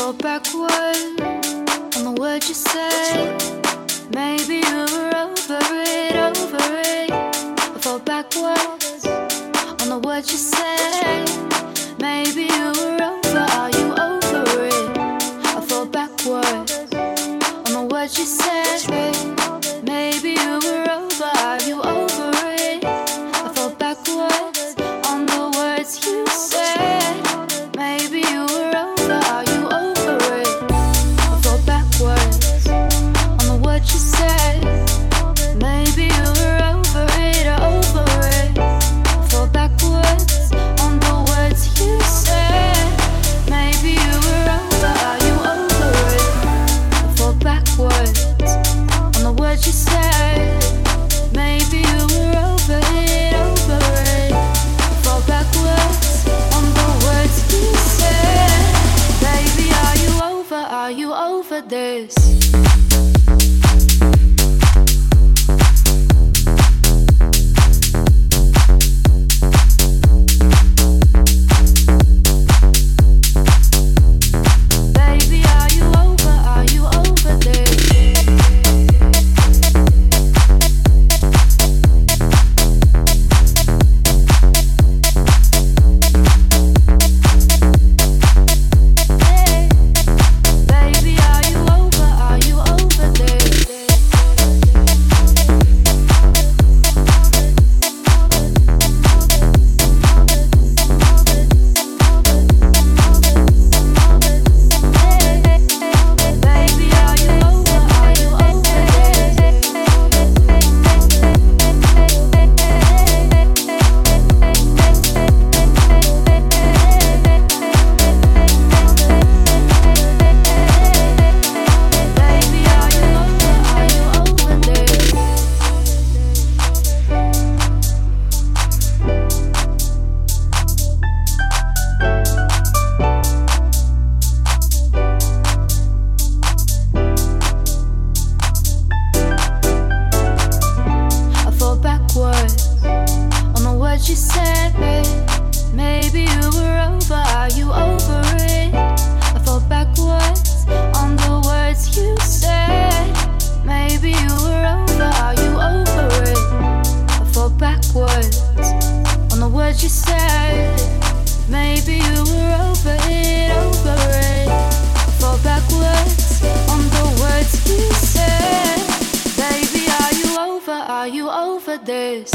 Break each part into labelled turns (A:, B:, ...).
A: fall backwards on the words you say. Maybe you're over it, over it. I fall backwards on the words you say. Maybe you're over, are you over it? I fall backwards on the words you say. what you said, babe. Maybe you were over, are you over it? I fall backwards on the words you said. Maybe you were over, are you over it? I fall backwards on the words you said. Maybe you were over it, over it. I fall backwards on the words you said. Baby, are you over? Are you over this?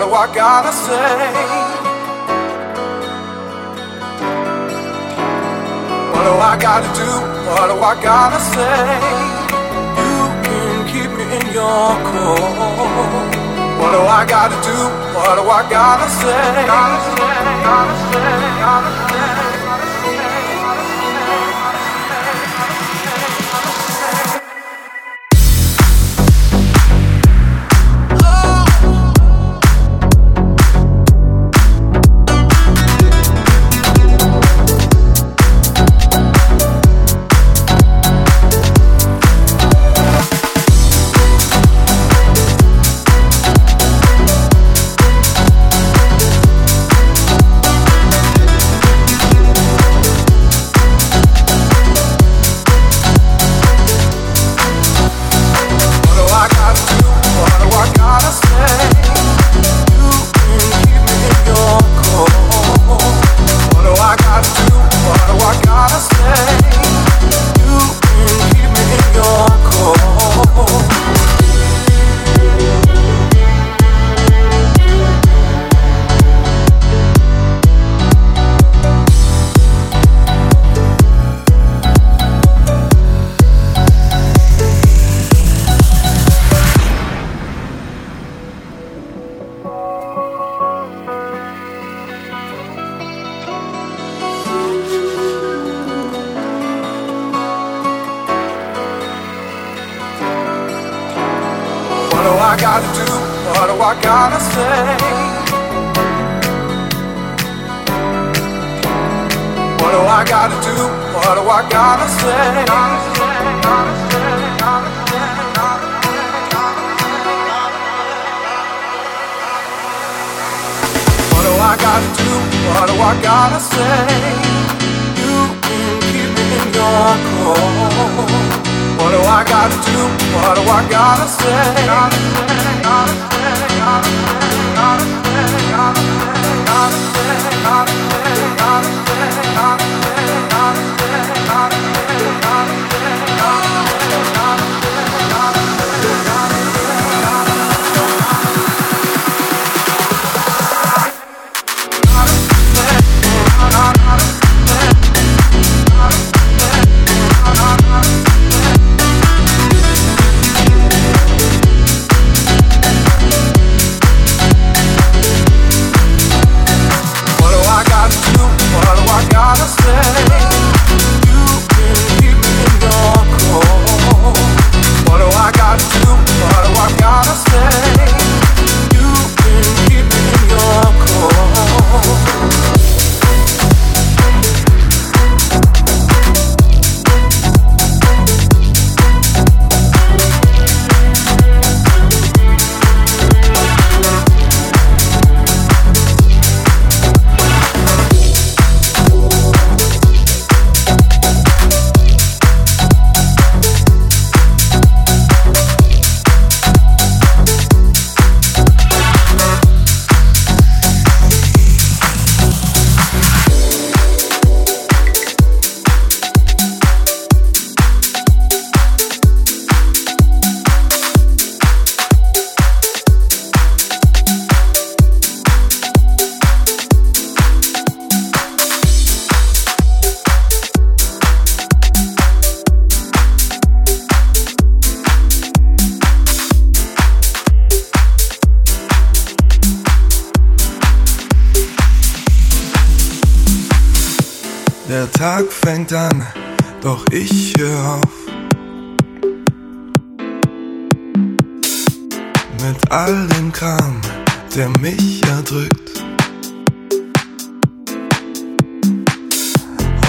B: What do I gotta say? What do I gotta do? What do I gotta say? You can keep me in your core. What do I gotta do? What do I gotta say? Gotta say, gotta say, gotta say. I gotta say? You can keep in your core. What do I gotta do? What do I gotta say? Gotta say, gotta say, gotta say, gotta say, gotta say, gotta say, gotta say, gotta say, gotta say,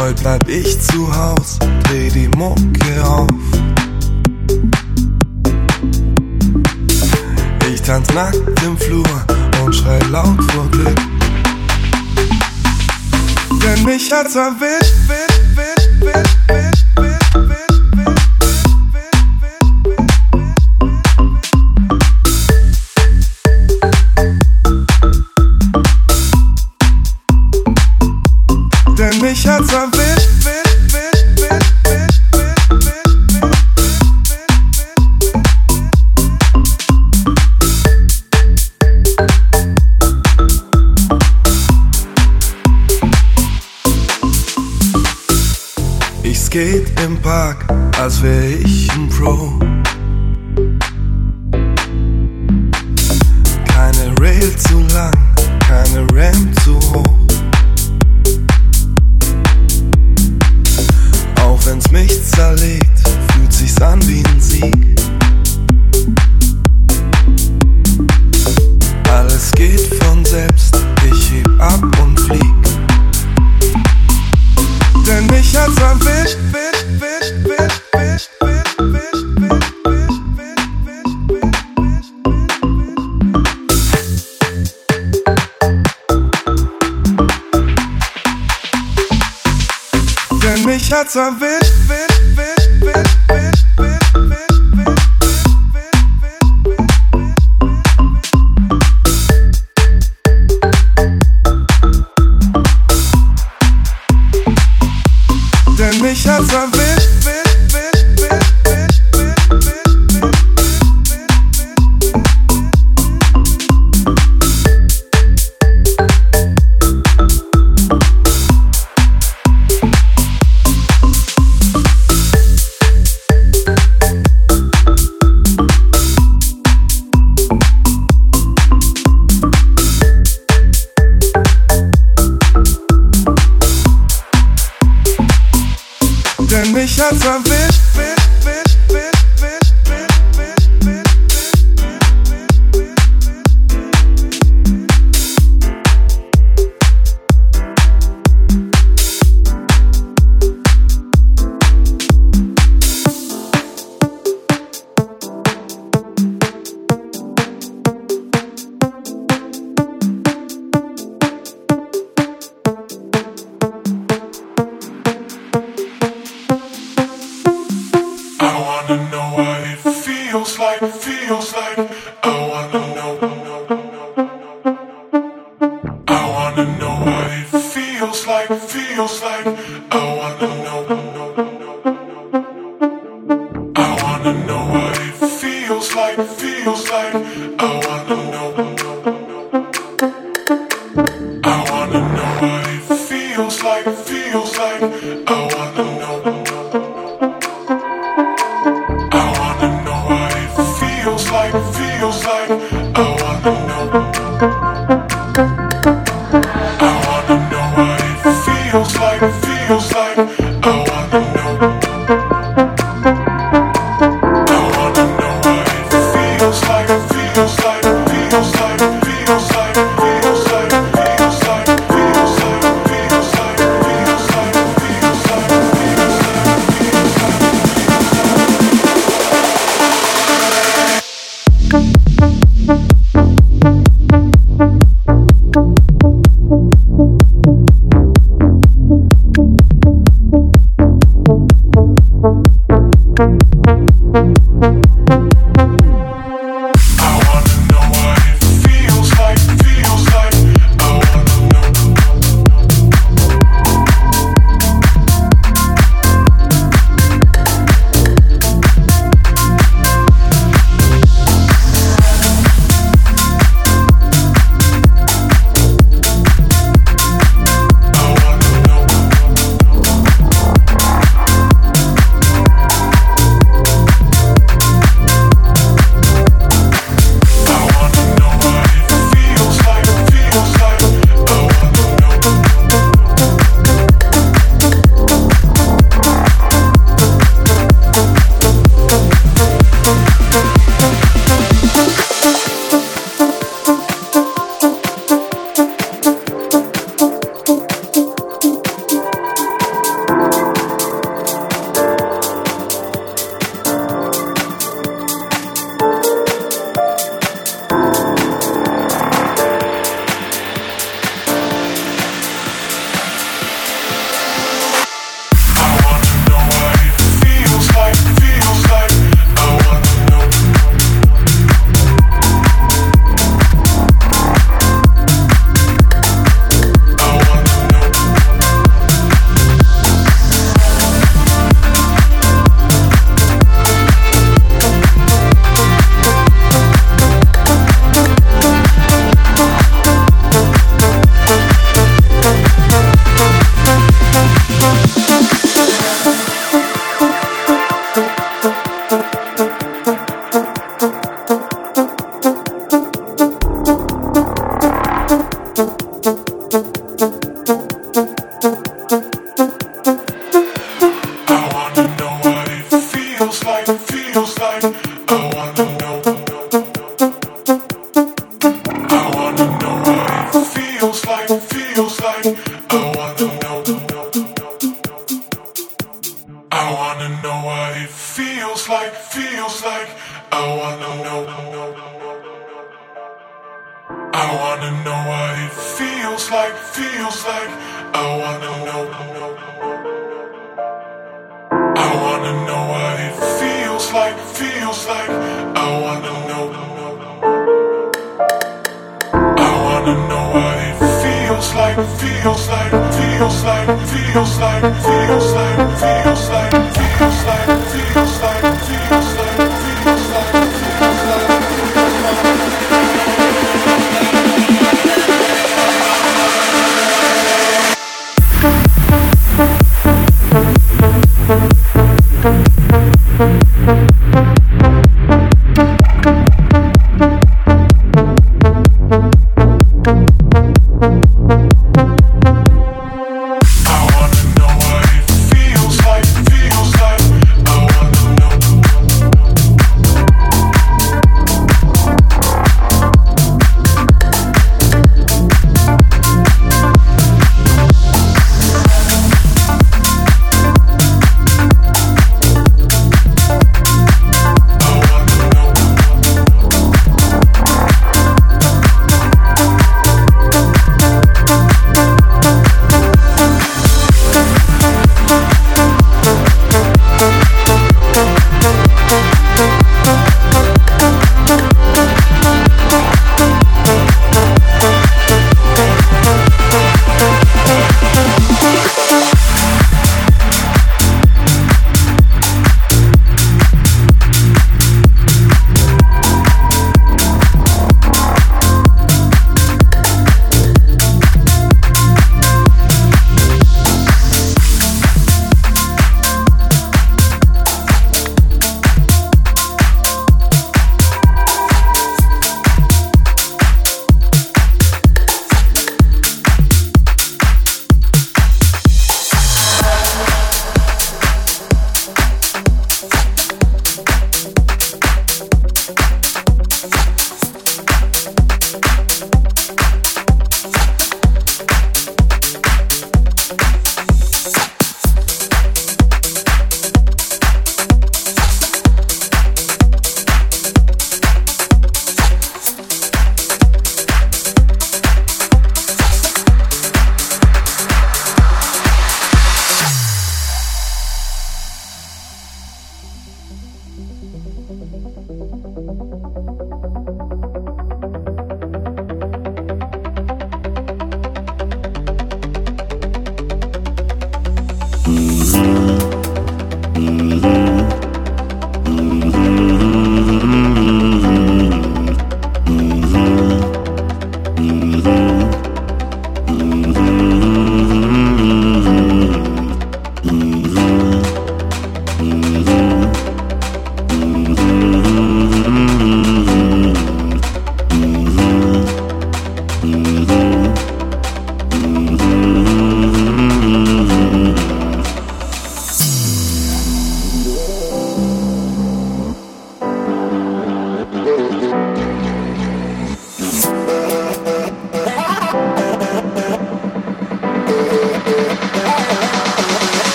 C: Heute bleib ich zu Haus, dreh die Mucke auf. Ich tanz nackt im Flur und schrei laut vor Glück. Denn mich hat's erwischt, wischt, wischt, wischt, wischt. geht im Park, als wär ich ein Pro. Something.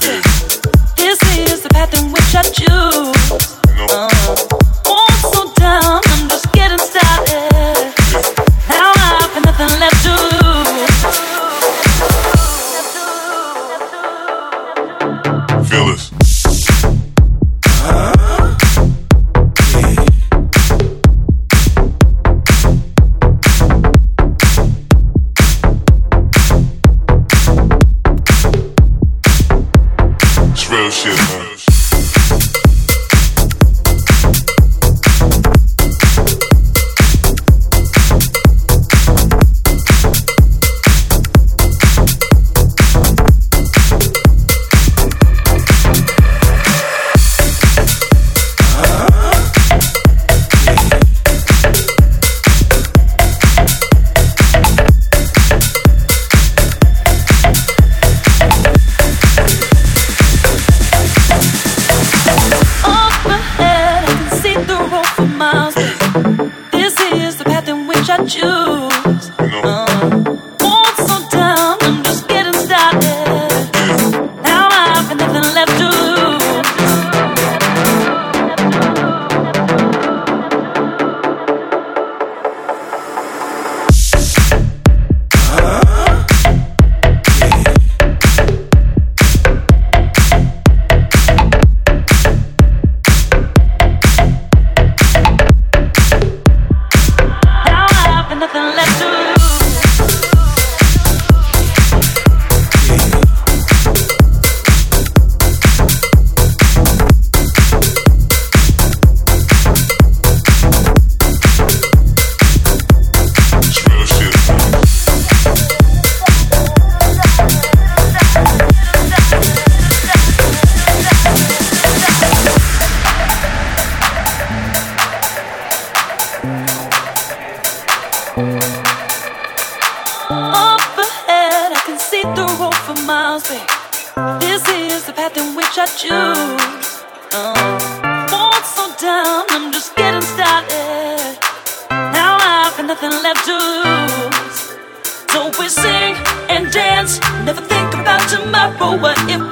D: They look at me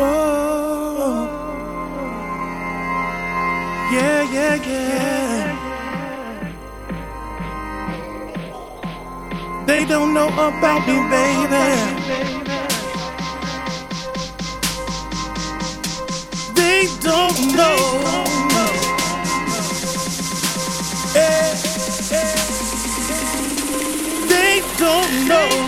E: Oh, yeah, yeah, yeah. They don't know about me, baby. They don't know. They don't know.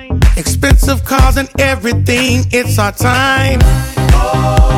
E: Expensive cars and everything, it's our time. Oh.